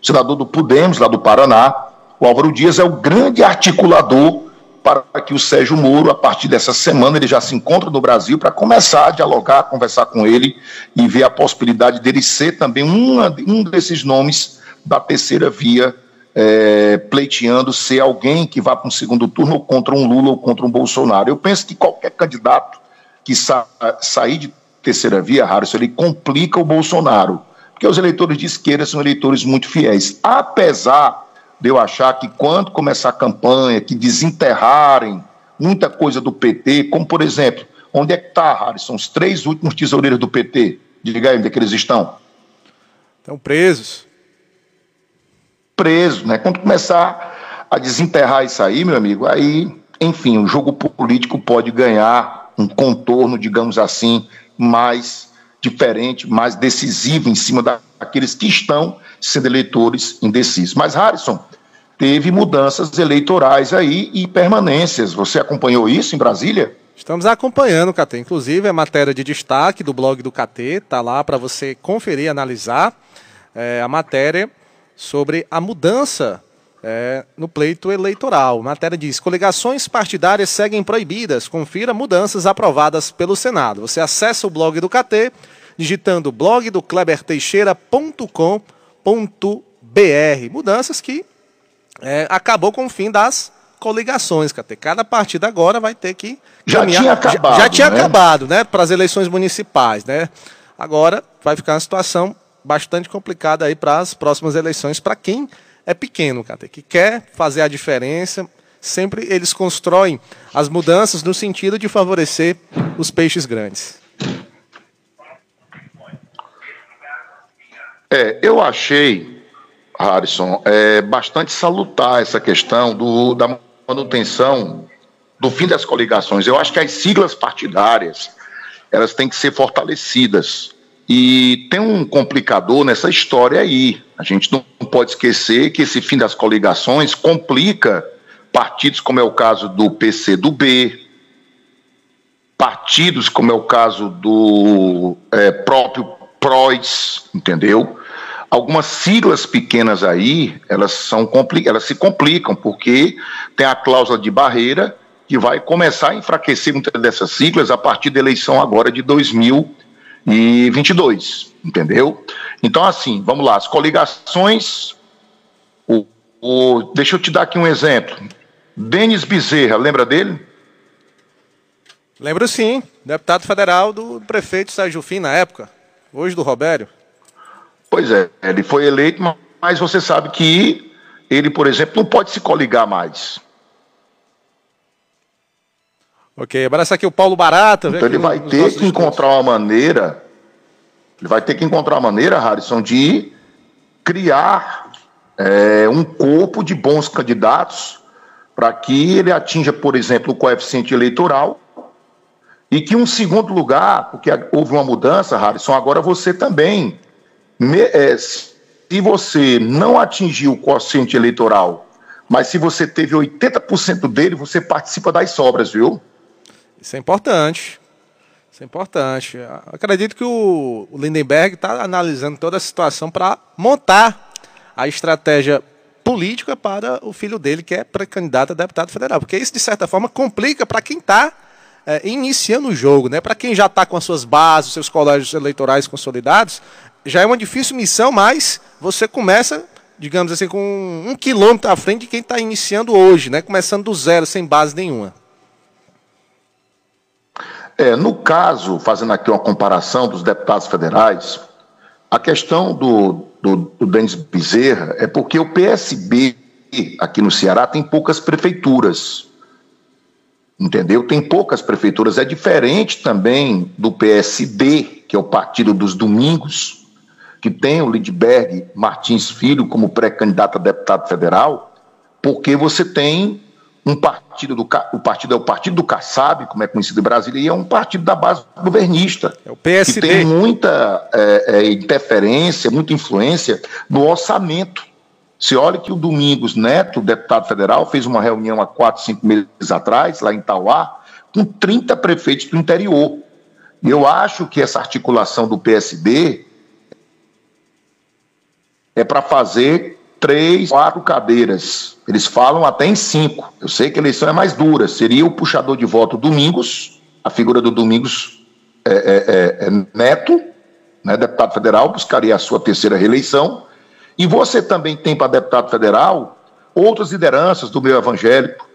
senador do Podemos, lá do Paraná, o Álvaro Dias é o grande articulador para que o Sérgio Moro, a partir dessa semana, ele já se encontra no Brasil para começar a dialogar, conversar com ele e ver a possibilidade dele ser também uma, um desses nomes da terceira via, é, pleiteando ser alguém que vá para um segundo turno ou contra um Lula ou contra um Bolsonaro. Eu penso que qualquer candidato que sa sair de terceira via, Harrison, ele complica o Bolsonaro, porque os eleitores de esquerda são eleitores muito fiéis, apesar de eu achar que quando começar a campanha, que desenterrarem muita coisa do PT, como por exemplo, onde é que está, Harrison, os três últimos tesoureiros do PT? Diga aí onde é que eles estão. Estão presos. Presos, né? Quando começar a desenterrar isso aí, meu amigo, aí, enfim, o jogo político pode ganhar um contorno, digamos assim, mais diferente, mais decisivo em cima daqueles que estão sendo eleitores indecisos. Mas, Harrison, teve mudanças eleitorais aí e permanências. Você acompanhou isso em Brasília? Estamos acompanhando, KT. Inclusive, a matéria de destaque do blog do KT está lá para você conferir analisar é, a matéria sobre a mudança é, no pleito eleitoral. A matéria diz: coligações partidárias seguem proibidas. Confira mudanças aprovadas pelo Senado. Você acessa o blog do KT digitando blog Kleberteixeira.com.br. Mudanças que é, acabou com o fim das coligações, KT. Cada partido agora vai ter que. Já caminhar- tinha acabado, Já, já tinha né? acabado, né? Para as eleições municipais, né? Agora vai ficar uma situação bastante complicada aí para as próximas eleições, para quem é pequeno, KT, que quer fazer a diferença. Sempre eles constroem as mudanças no sentido de favorecer os peixes grandes. É, eu achei, Harrison, é, bastante salutar essa questão do, da manutenção do fim das coligações. Eu acho que as siglas partidárias elas têm que ser fortalecidas. E tem um complicador nessa história aí. A gente não pode esquecer que esse fim das coligações complica partidos como é o caso do PCdoB, partidos como é o caso do é, próprio PROS, entendeu? Algumas siglas pequenas aí, elas, são, elas se complicam, porque tem a cláusula de barreira que vai começar a enfraquecer muitas dessas siglas a partir da eleição agora de 2022, entendeu? Então, assim, vamos lá, as coligações. O, o- deixa eu te dar aqui um exemplo. Denis Bezerra, lembra dele? Lembro sim, deputado federal do prefeito Sérgio Fim na época, hoje do Robério. Pois é, ele foi eleito, ma- mas você sabe que ele, por exemplo, não pode se coligar mais. Ok, abraço aqui o Paulo Barata. Então ele vai ter que encontrar uma maneira, ele vai ter que encontrar uma maneira, Harrison, de criar é, um corpo de bons candidatos para que ele atinja, por exemplo, o coeficiente eleitoral e que um segundo lugar, porque houve uma mudança, Harrison, agora você também, me- é, se você não atingiu o coeficiente eleitoral, mas se você teve 80% dele, você participa das sobras, viu? Isso é importante. Isso é importante. Acredito que o Lindenberg está analisando toda a situação para montar a estratégia política para o filho dele, que é pré-candidato a deputado federal. Porque isso, de certa forma, complica para quem está iniciando o jogo. Né? Para quem já está com as suas bases, seus colégios eleitorais consolidados, já é uma difícil missão, mas você começa, digamos assim, com um quilômetro à frente de quem está iniciando hoje, né? começando do zero, sem base nenhuma. É, no caso, fazendo aqui uma comparação dos deputados federais, a questão do, do, do Denis Bezerra é porque o PSB aqui no Ceará tem poucas prefeituras. Entendeu? Tem poucas prefeituras. É diferente também do PSD, que é o Partido dos Domingos, que tem o Lindbergh Martins Filho como pré-candidato a deputado federal, porque você tem um partido do o partido é o partido do Kassab, como é conhecido em Brasília, e é um partido da base governista. É o PSD. Que tem muita é, é, interferência, muita influência no orçamento. Se olha que o Domingos Neto, deputado federal, fez uma reunião há quatro, cinco meses atrás, lá em Tauá, com 30 prefeitos do interior. E eu acho que essa articulação do PSD é para fazer três, quatro cadeiras. Eles falam até em cinco. Eu sei que a eleição é mais dura. Seria o puxador de voto Domingos, a figura do Domingos é, é, é, é Neto, né, deputado federal, buscaria a sua terceira reeleição. E você também tem para deputado federal outras lideranças do meio evangélico.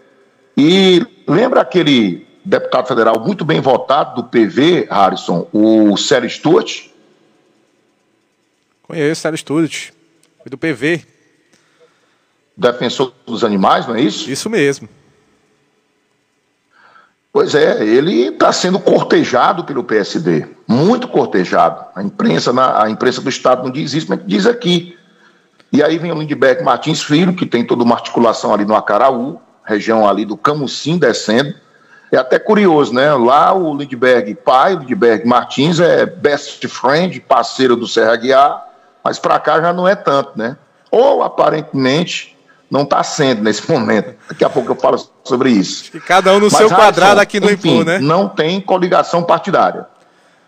E lembra aquele deputado federal muito bem votado do PV, Harrison, o Célio Sturt? Conheço, Sérgio Studt. Foi do PV. defensor dos animais, não é isso? Isso mesmo. Pois é, ele está sendo cortejado pelo PSD, muito cortejado. A imprensa, na, a imprensa do Estado não diz isso, mas diz aqui. E aí vem o Lindbergh Martins Filho, que tem toda uma articulação ali no Acaraú, região ali do Camucim descendo. É até curioso, né? Lá o Lindbergh pai, o Lindbergh Martins, é best friend, parceiro do Serra Guiar, mas para cá já não é tanto, né? Ou aparentemente não está sendo nesse momento. Daqui a pouco eu falo sobre isso. E cada um no Mas, seu Harrison, quadrado aqui no enfim, Ipu, né? Não tem coligação partidária.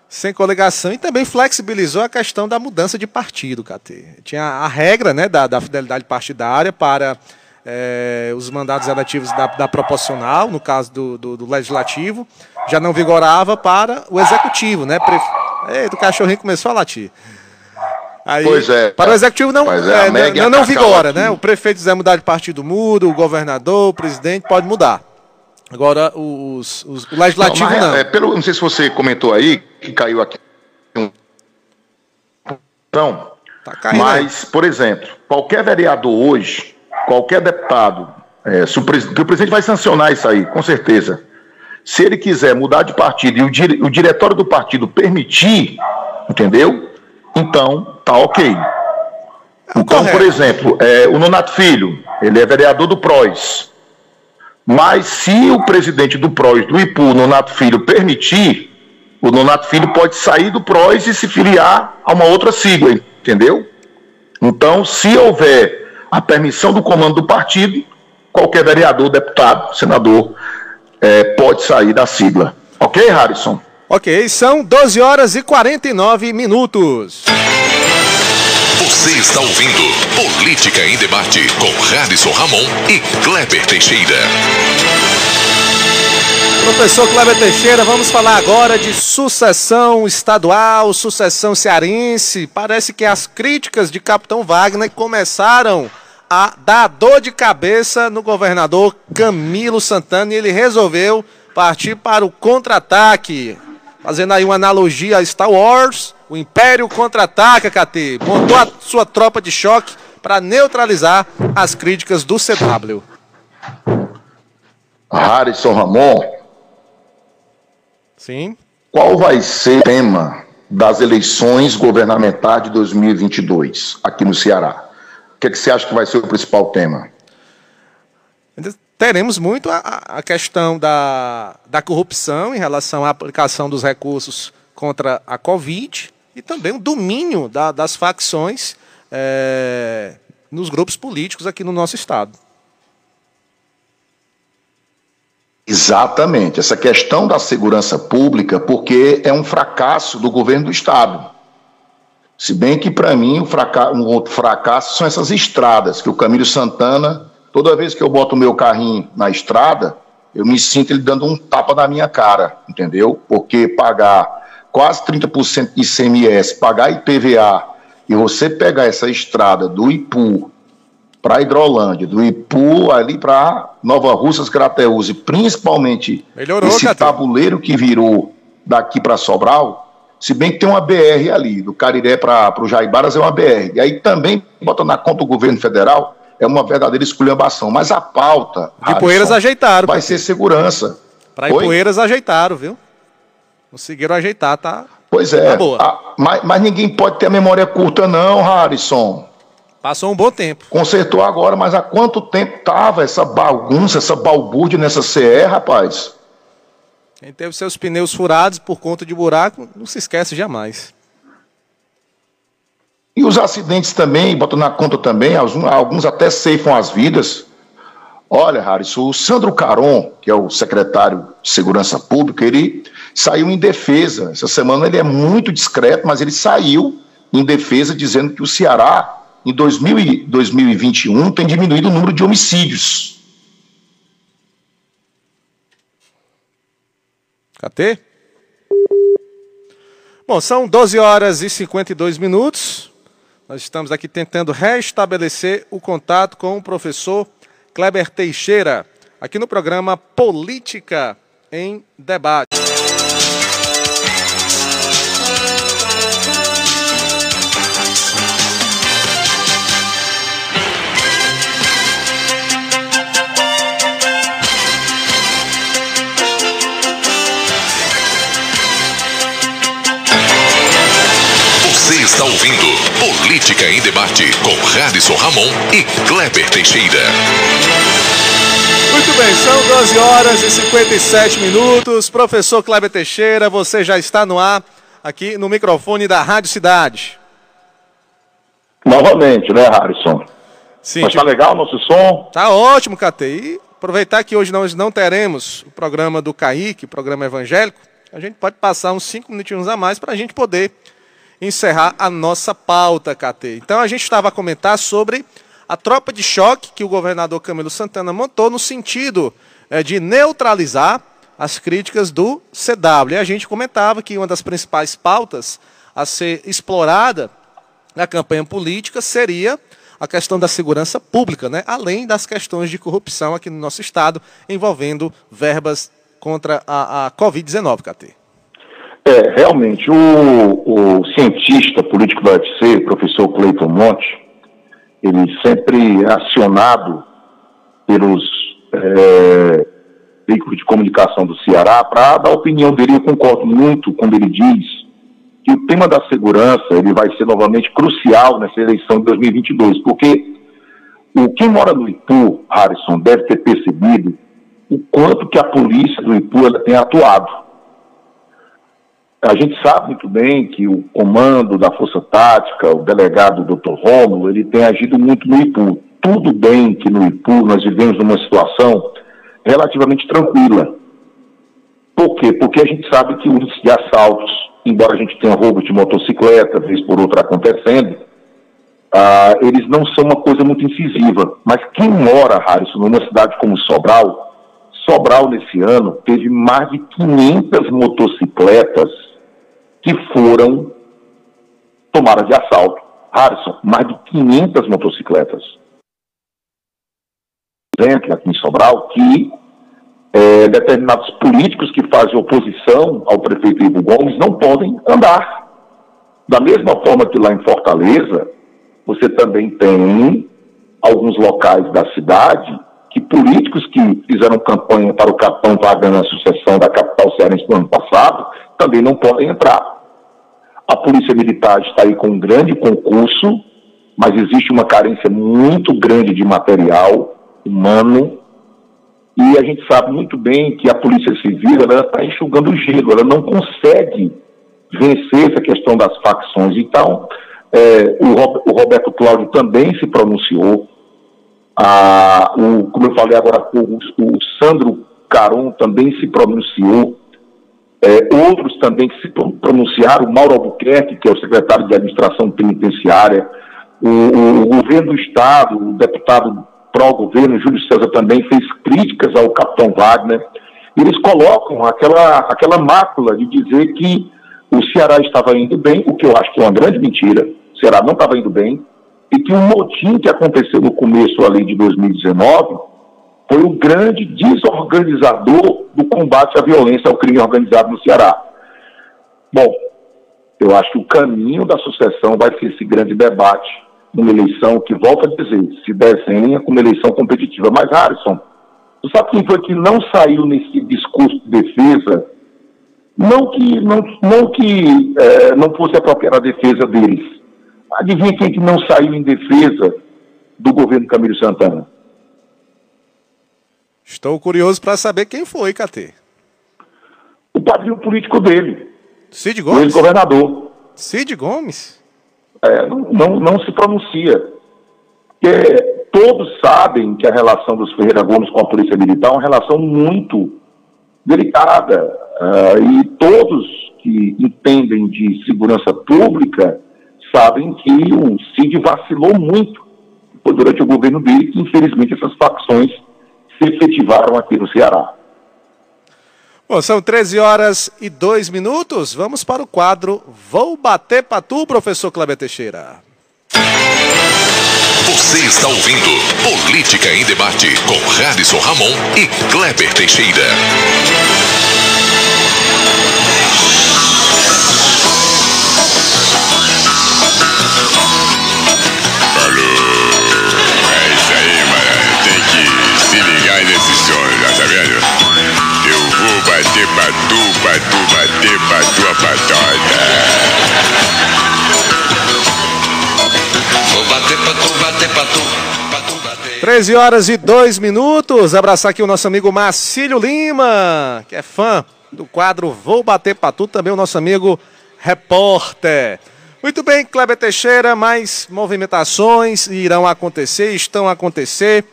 Sem coligação e também flexibilizou a questão da mudança de partido, KT. Tinha a regra né, da, da fidelidade partidária para eh, os mandatos eletivos da, da proporcional, no caso do, do, do legislativo, já não vigorava para o executivo, né? Pre... Eita, o cachorrinho começou a latir. Aí, pois é. Para o executivo não, é, é, não, não vigora, né? O prefeito quiser mudar de partido muda, o governador, o presidente pode mudar. Agora, os, os, o legislativo não. não. É, pelo, não sei se você comentou aí, que caiu aqui. Então, tá caindo, mas, por exemplo, qualquer vereador hoje, qualquer deputado, é, se o, presidente, o presidente vai sancionar isso aí, com certeza. Se ele quiser mudar de partido e o, dire, o diretório do partido permitir, entendeu? Então, tá ok. É então, Correto. por exemplo, é, o Nonato Filho, ele é vereador do PROS. Mas se o presidente do PROS, do IPU, Nonato Filho, permitir, o Nonato Filho pode sair do PROS e se filiar a uma outra sigla, entendeu? Então, se houver a permissão do comando do partido, qualquer vereador, deputado, senador, é, pode sair da sigla. Ok, Harrison? Ok, são 12 horas e 49 minutos. Você está ouvindo Política em Debate com Harrison Ramon e Kleber Teixeira. Professor Kleber Teixeira, vamos falar agora de sucessão estadual, sucessão cearense. Parece que as críticas de Capitão Wagner começaram a dar dor de cabeça no governador Camilo Santana e ele resolveu partir para o contra-ataque. Fazendo aí uma analogia a Star Wars, o Império contra-ataca, KT. Montou a sua tropa de choque para neutralizar as críticas do CW. Harrison Ramon. Sim. Qual vai ser o tema das eleições governamentais de 2022 aqui no Ceará? O que, é que você acha que vai ser o principal tema? Teremos muito a, a questão da, da corrupção em relação à aplicação dos recursos contra a Covid e também o domínio da, das facções é, nos grupos políticos aqui no nosso Estado. Exatamente, essa questão da segurança pública, porque é um fracasso do governo do Estado. Se bem que, para mim, um outro fracasso são essas estradas, que o Camilo Santana, toda vez que eu boto o meu carrinho na estrada, eu me sinto ele dando um tapa na minha cara, entendeu? Porque pagar quase 30% de ICMS, pagar IPVA, e você pegar essa estrada do Ipu para Hidrolândia, do Ipu ali para Nova Russas, Crateus, e principalmente Melhorou, esse tabuleiro que virou daqui para Sobral, se bem que tem uma BR ali, do Cariré para o Jaibaras é uma BR. E aí também, botando na conta do governo federal, é uma verdadeira esculhambação. Mas a pauta. De Poeiras ajeitaram. Vai ser segurança. Para Poeiras ajeitaram, viu? Conseguiram ajeitar, tá? Pois é. Tá boa. A, mas, mas ninguém pode ter a memória curta, não, Harrison. Passou um bom tempo. Consertou agora, mas há quanto tempo tava essa bagunça, essa balbúrdia nessa CE, rapaz? Quem teve seus pneus furados por conta de buraco, não se esquece jamais. E os acidentes também, botam na conta também, alguns até ceifam as vidas. Olha, Harrison, o Sandro Caron, que é o secretário de Segurança Pública, ele saiu em defesa. Essa semana ele é muito discreto, mas ele saiu em defesa dizendo que o Ceará, em 2000, 2021, tem diminuído o número de homicídios. KT? Bom, são 12 horas e 52 minutos. Nós estamos aqui tentando restabelecer o contato com o professor Kleber Teixeira, aqui no programa Política em Debate. Está ouvindo Política em Debate com Radisson Ramon e Kleber Teixeira. Muito bem, são 12 horas e 57 minutos. Professor Kleber Teixeira, você já está no ar aqui no microfone da Rádio Cidade. Novamente, né, Harrison? Sim. Mas tá legal o nosso som? Tá ótimo, Cate. E aproveitar que hoje nós não teremos o programa do Kaique, o programa evangélico, a gente pode passar uns cinco minutinhos a mais para a gente poder encerrar a nossa pauta, KT. Então a gente estava a comentar sobre a tropa de choque que o governador Camilo Santana montou no sentido é, de neutralizar as críticas do CW. E a gente comentava que uma das principais pautas a ser explorada na campanha política seria a questão da segurança pública, né? além das questões de corrupção aqui no nosso estado, envolvendo verbas contra a, a Covid-19, KT. É, realmente, o, o cientista político da UFC, professor Cleiton Monte, ele sempre é acionado pelos é, veículos de comunicação do Ceará para dar a opinião dele. Eu concordo muito quando ele diz que o tema da segurança ele vai ser novamente crucial nessa eleição de 2022, porque o quem mora no Ipu, Harrison, deve ter percebido o quanto que a polícia do Ipu ela tem atuado. A gente sabe muito bem que o comando da Força Tática, o delegado Dr. Romulo, ele tem agido muito no Ipu. Tudo bem que no Ipu nós vivemos numa situação relativamente tranquila. Por quê? Porque a gente sabe que o índice de assaltos, embora a gente tenha roubo de motocicleta, vez por outra acontecendo, ah, eles não são uma coisa muito incisiva. Mas quem mora, Harrison, numa cidade como Sobral, Sobral nesse ano teve mais de 500 motocicletas que foram tomadas de assalto. Harrison, mais de 500 motocicletas exemplo, aqui em Sobral, que é, determinados políticos que fazem oposição ao prefeito Ivo Gomes não podem andar. Da mesma forma que lá em Fortaleza, você também tem alguns locais da cidade que políticos que fizeram campanha para o capitão Wagner na sucessão da capital cearense no ano passado também não podem entrar. A Polícia Militar está aí com um grande concurso, mas existe uma carência muito grande de material humano. E a gente sabe muito bem que a Polícia Civil está enxugando o gelo, ela não consegue vencer essa questão das facções. Então, é, o, o, Roberto Cláudio também se pronunciou. O, como eu falei agora, o Sandro Caron também se pronunciou. É, outros também se pronunciaram, Mauro Albuquerque, que é o secretário de Administração Penitenciária, o, o, o governo do Estado, o deputado pró-governo, Júlio César também fez críticas ao capitão Wagner. Eles colocam aquela, aquela mácula de dizer que o Ceará estava indo bem, o que eu acho que é uma grande mentira. O Ceará não estava indo bem, e que o motim que aconteceu no começo ali de 2019 foi o grande desorganizador do combate à violência ao crime organizado no Ceará. Bom, eu acho que o caminho da sucessão vai ser esse grande debate numa eleição que, volta a dizer, se desenha como eleição competitiva. Mas, Harrison, tu sabe quem foi que não saiu nesse discurso de defesa? Não que não, não, que, é, não fosse apropriada a defesa deles. Adivinha quem que não saiu em defesa do governo Camilo Santana? Estou curioso para saber quem foi, Catê. O padrinho político dele. Cid Gomes? O ex-governador. Cid Gomes? é, não, não se pronuncia. Porque todos sabem que a relação dos Ferreira Gomes com a Polícia Militar é uma relação muito delicada. Uh, e todos que entendem de segurança pública sabem que o CID vacilou muito durante o governo dele, que infelizmente essas facções se efetivaram aqui no Ceará. Bom, são 13 horas e 2 minutos. Vamos para o quadro Vou Bater tu, professor Kleber Teixeira. Você está ouvindo Política em Debate com Radisson Ramon e Kleber Teixeira. Batu a patota. Vou bater batu, bater batu. 13 horas e 2 minutos. Abraçar aqui o nosso amigo Marcílio Lima, que é fã do quadro Vou Bater Patu, também o nosso amigo repórter. Muito bem, Kleber Teixeira, mais movimentações irão acontecer, estão a acontecer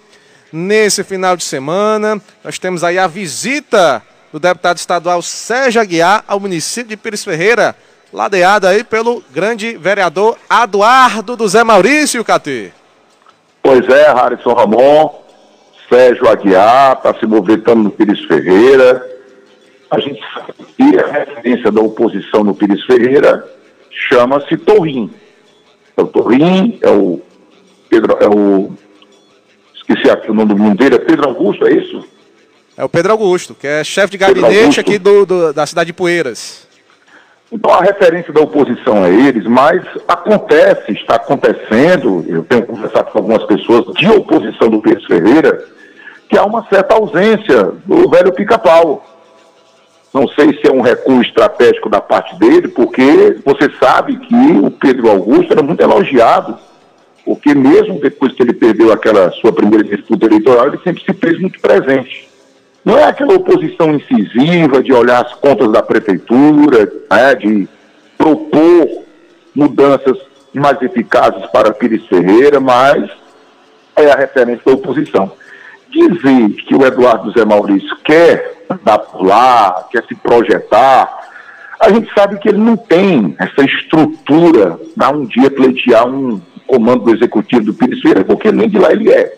nesse final de semana. Nós temos aí a visita do deputado estadual Sérgio Aguiar ao município de Pires Ferreira, ladeado aí pelo grande vereador Eduardo do Zé Maurício, Cati. Pois é, Harrison Ramon, Sérgio Aguiar está se movimentando no Pires Ferreira. A gente sabe que a referência da oposição no Pires Ferreira chama-se Torrim. é o Torrim, é o Pedro, é o. Esqueci aqui o nome do mundo dele, é Pedro Augusto, é isso? É o Pedro Augusto, que é chefe de gabinete aqui do, do, da cidade de Poeiras. Então a referência da oposição é eles, mas acontece, está acontecendo, eu tenho conversado com algumas pessoas de oposição do Pedro Ferreira, que há uma certa ausência do velho pica-pau. Não sei se é um recuo estratégico da parte dele, porque você sabe que o Pedro Augusto era muito elogiado, porque mesmo depois que ele perdeu aquela sua primeira disputa eleitoral, ele sempre se fez muito presente. Não é aquela oposição incisiva de olhar as contas da prefeitura, né, de propor mudanças mais eficazes para Pires Ferreira, mas é a referência da oposição. Dizer que o Eduardo Zé Maurício quer andar por lá, quer se projetar, a gente sabe que ele não tem essa estrutura para um dia pleitear um comando do executivo do Pires Ferreira, porque nem de lá ele é.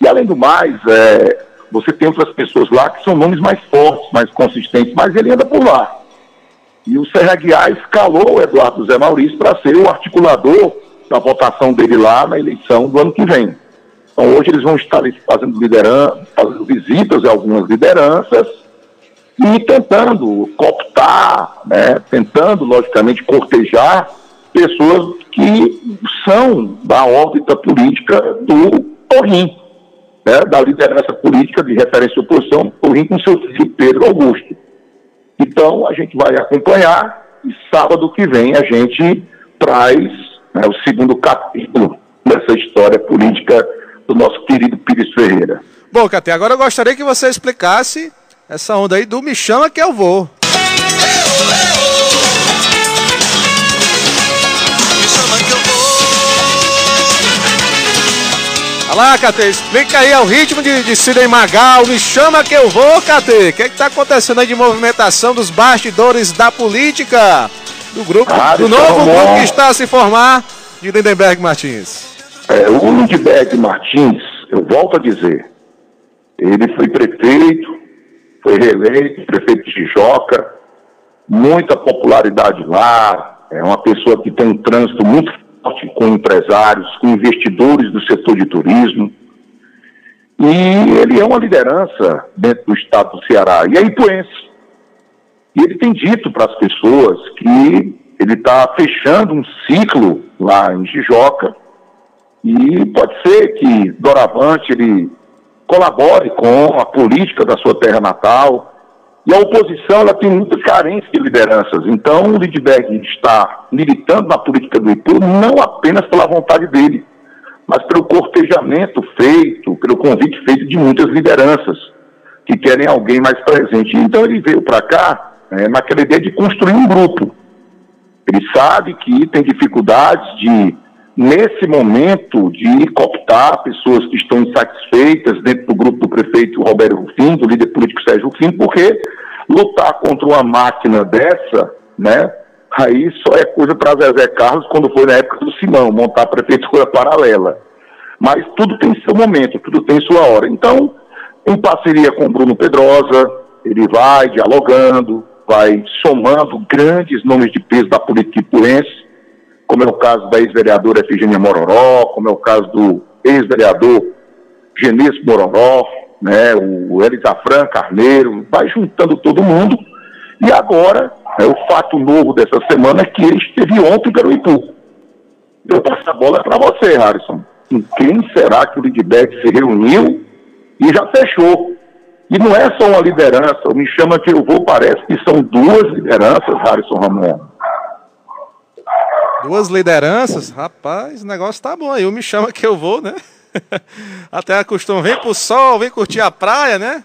E além do mais, é, você tem outras pessoas lá que são nomes mais fortes, mais consistentes, mas ele anda por lá. E o Serra Guiar escalou o Eduardo Zé Maurício para ser o articulador da votação dele lá na eleição do ano que vem. Então hoje eles vão estar fazendo fazendo visitas a algumas lideranças e tentando cooptar, né, tentando, logicamente, cortejar pessoas que são da órbita política do Torrim né, da liderança política de referência à oposição, o Rim com seu filho Pedro Augusto. Então, a gente vai acompanhar e sábado que vem a gente traz né, o segundo capítulo dessa história política do nosso querido Pires Ferreira. Bom, Cate, agora eu gostaria que você explicasse essa onda aí do Me Chama Que Eu Vou. Olha lá, Cate, explica aí ao ritmo de, de Sidney Magal, me chama que eu vou, Cate. O que é está acontecendo aí de movimentação dos bastidores da política? Do grupo, ah, do novo grupo que está a se formar de Lindenberg Martins. É, o Lindenberg Martins, eu volto a dizer, ele foi prefeito, foi reeleito, prefeito de Tijoca, muita popularidade lá, é uma pessoa que tem um trânsito muito com empresários, com investidores do setor de turismo. E ele é uma liderança dentro do estado do Ceará. E é influência. E ele tem dito para as pessoas que ele está fechando um ciclo lá em Jijoca. E pode ser que doravante ele colabore com a política da sua terra natal, e a oposição ela tem muita carência de lideranças. Então, o Lidberg está militando na política do Ipu não apenas pela vontade dele, mas pelo cortejamento feito, pelo convite feito de muitas lideranças que querem alguém mais presente. Então, ele veio para cá é, naquela ideia de construir um grupo. Ele sabe que tem dificuldades de nesse momento de cooptar pessoas que estão insatisfeitas dentro do grupo do prefeito Roberto Rufim, do líder político Sérgio Rufim, porque lutar contra uma máquina dessa, né, aí só é coisa para Zezé Carlos quando foi na época do Simão, montar a prefeitura paralela. Mas tudo tem seu momento, tudo tem sua hora. Então, em parceria com Bruno Pedrosa, ele vai dialogando, vai somando grandes nomes de peso da política ipuense, como é o caso da ex-vereadora Efigênia Mororó, como é o caso do ex-vereador Genício Mororó, né, o Elisafran Carneiro, vai juntando todo mundo. E agora, é, o fato novo dessa semana é que ele esteve ontem em Garuipu. Eu passo a bola para você, Harrison. Com quem será que o Lidbeck se reuniu e já fechou? E não é só uma liderança, me chama que eu vou, parece que são duas lideranças, Harrison Ramon. Duas lideranças, rapaz, o negócio tá bom aí. Eu me chama que eu vou, né? Até a costume, vem pro sol, vem curtir a praia, né?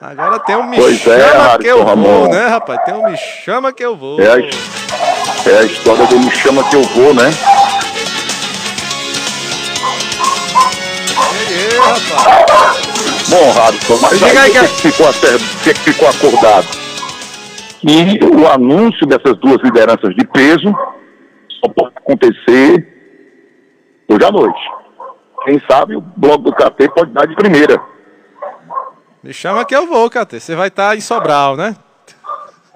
Agora tem um me pois é, chama é, que eu Ramon. vou, né, rapaz? Tem um me chama que eu vou. É a, é a história do me chama que eu vou, né? E aí, rapaz? Bom, Harrison, mas aí, aí que... que, ficou, que ficou acordado? E o anúncio dessas duas lideranças de peso só pode acontecer hoje à noite. Quem sabe o bloco do KT pode dar de primeira. Me chama que eu vou, KT. Você vai estar tá em Sobral, né?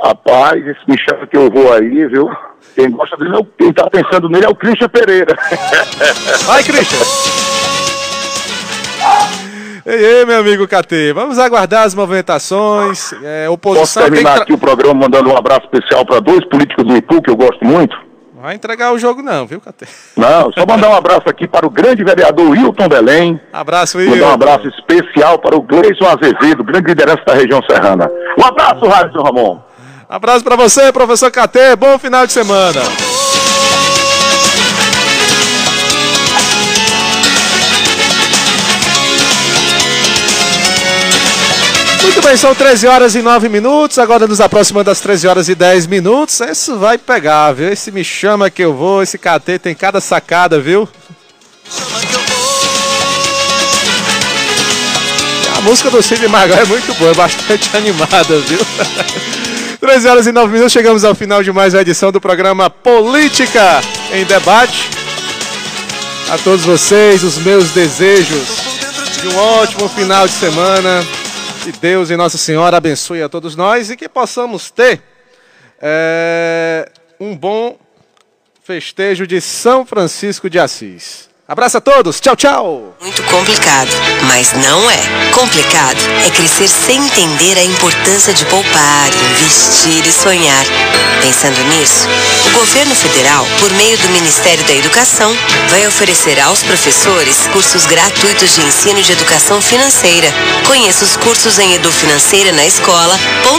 Rapaz, esse me chama que eu vou aí, viu? Quem gosta dele, é o- quem tá pensando nele é o Christian Pereira. Vai, Christian! Ei, ei, meu amigo KT, vamos aguardar as movimentações. É, Posso oposição que terminar tra- aqui o programa mandando um abraço especial para dois políticos do Ipu, que eu gosto muito? Vai entregar o jogo não, viu, KT? Não, só mandar um abraço aqui para o grande vereador Wilton Belém. Abraço, Will. Mandar um abraço especial para o Gleison Azevedo, grande liderança da região serrana. Um abraço, Rádio Ramon. Abraço pra você, professor KT. Bom final de semana. Muito bem, são 13 horas e 9 minutos. Agora nos aproximando das 13 horas e 10 minutos. Isso vai pegar, viu? Esse me chama que eu vou. Esse KT tem cada sacada, viu? A música do Cid Magal é muito boa, é bastante animada, viu? 13 horas e 9 minutos, chegamos ao final de mais uma edição do programa Política em Debate. A todos vocês, os meus desejos de um ótimo final de semana. Que Deus e Nossa Senhora abençoe a todos nós e que possamos ter é, um bom festejo de São Francisco de Assis. Abraço a todos, tchau, tchau! Muito complicado, mas não é. Complicado é crescer sem entender a importância de poupar, investir e sonhar. Pensando nisso, o governo federal, por meio do Ministério da Educação, vai oferecer aos professores cursos gratuitos de ensino de educação financeira. Conheça os cursos em edufinanceira na escola.com.br.